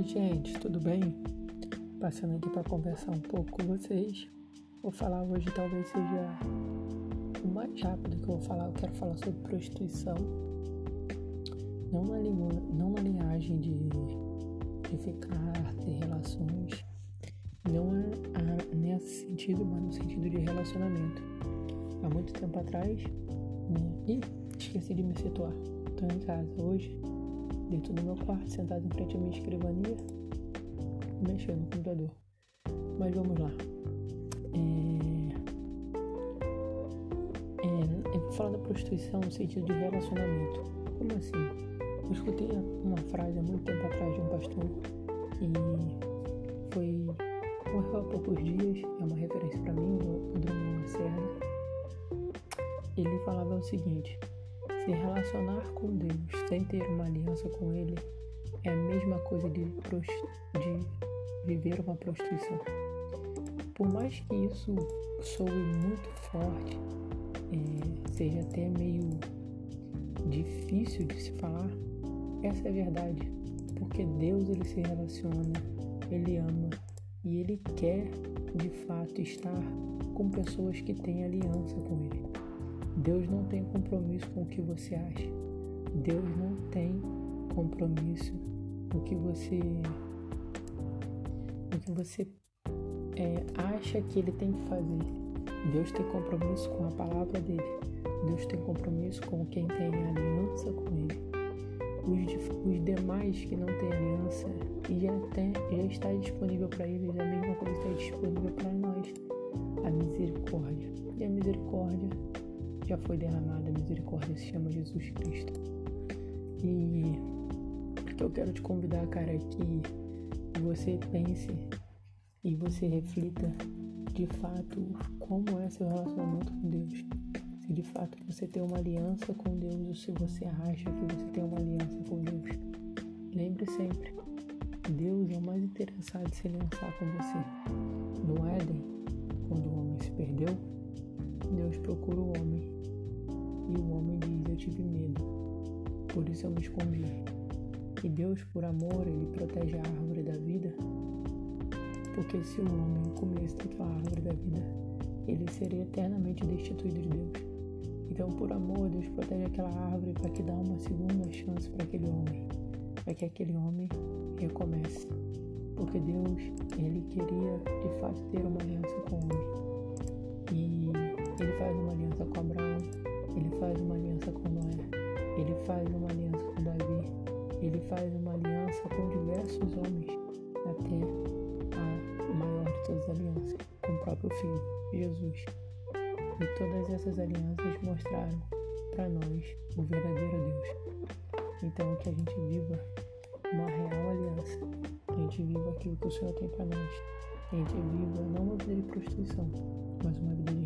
gente, tudo bem? Passando aqui para conversar um pouco com vocês. Vou falar hoje, talvez seja o mais rápido que eu vou falar. Eu quero falar sobre prostituição, não na, não na linhagem de, de ficar, ter relações, não é a, nesse sentido, mas no sentido de relacionamento. Há muito tempo atrás, né? Ih, esqueci de me situar. Estou em casa hoje dentro do meu quarto, sentado em frente à minha escrivania, mexendo no computador. Mas vamos lá. É... É... Eu vou falar da prostituição no sentido de relacionamento. Como assim? Eu escutei uma frase há muito tempo atrás de um pastor e foi morreu há poucos dias, é uma referência para mim, o Drummond Lacerda. Ele falava o seguinte: se relacionar com Deus sem ter uma aliança com Ele é a mesma coisa de, de viver uma prostituição. Por mais que isso soe muito forte, é, seja até meio difícil de se falar, essa é a verdade. Porque Deus ele se relaciona, ele ama e ele quer de fato estar com pessoas que têm aliança com ele. Deus não tem compromisso com o que você acha. Deus não tem compromisso com o que você o que você é, acha que ele tem que fazer. Deus tem compromisso com a palavra dele. Deus tem compromisso com quem tem aliança com ele. Os, os demais que não têm aliança já, tem, já está disponível para eles a mesma coisa está disponível para nós. A misericórdia. E a misericórdia já foi derramada, a misericórdia se chama Jesus Cristo. E o que eu quero te convidar, cara, é que você pense e você reflita de fato como é seu relacionamento com Deus. Se de fato você tem uma aliança com Deus ou se você acha que você tem uma aliança com Deus. Lembre sempre, Deus é o mais interessado em se aliançar com você. No Éden, quando o homem se perdeu, Deus procura o homem e o homem diz: Eu tive medo, por isso eu me escondi. E Deus, por amor, ele protege a árvore da vida, porque se o homem comesse daquela árvore da vida, ele seria eternamente destituído de Deus. Então, por amor, Deus protege aquela árvore para que dá uma segunda chance para aquele homem, para que aquele homem recomece. Porque Deus, ele queria de fato ter uma aliança com o homem. Ele faz uma aliança com Abraão, ele faz uma aliança com Noé, ele faz uma aliança com Davi, ele faz uma aliança com diversos homens, até a maior de todas as alianças, com o próprio Filho, Jesus. E todas essas alianças mostraram para nós o verdadeiro Deus. Então que a gente viva uma real aliança, que a gente viva aquilo que o Senhor tem para nós, que a gente viva não uma vida de prostituição, mas uma vida de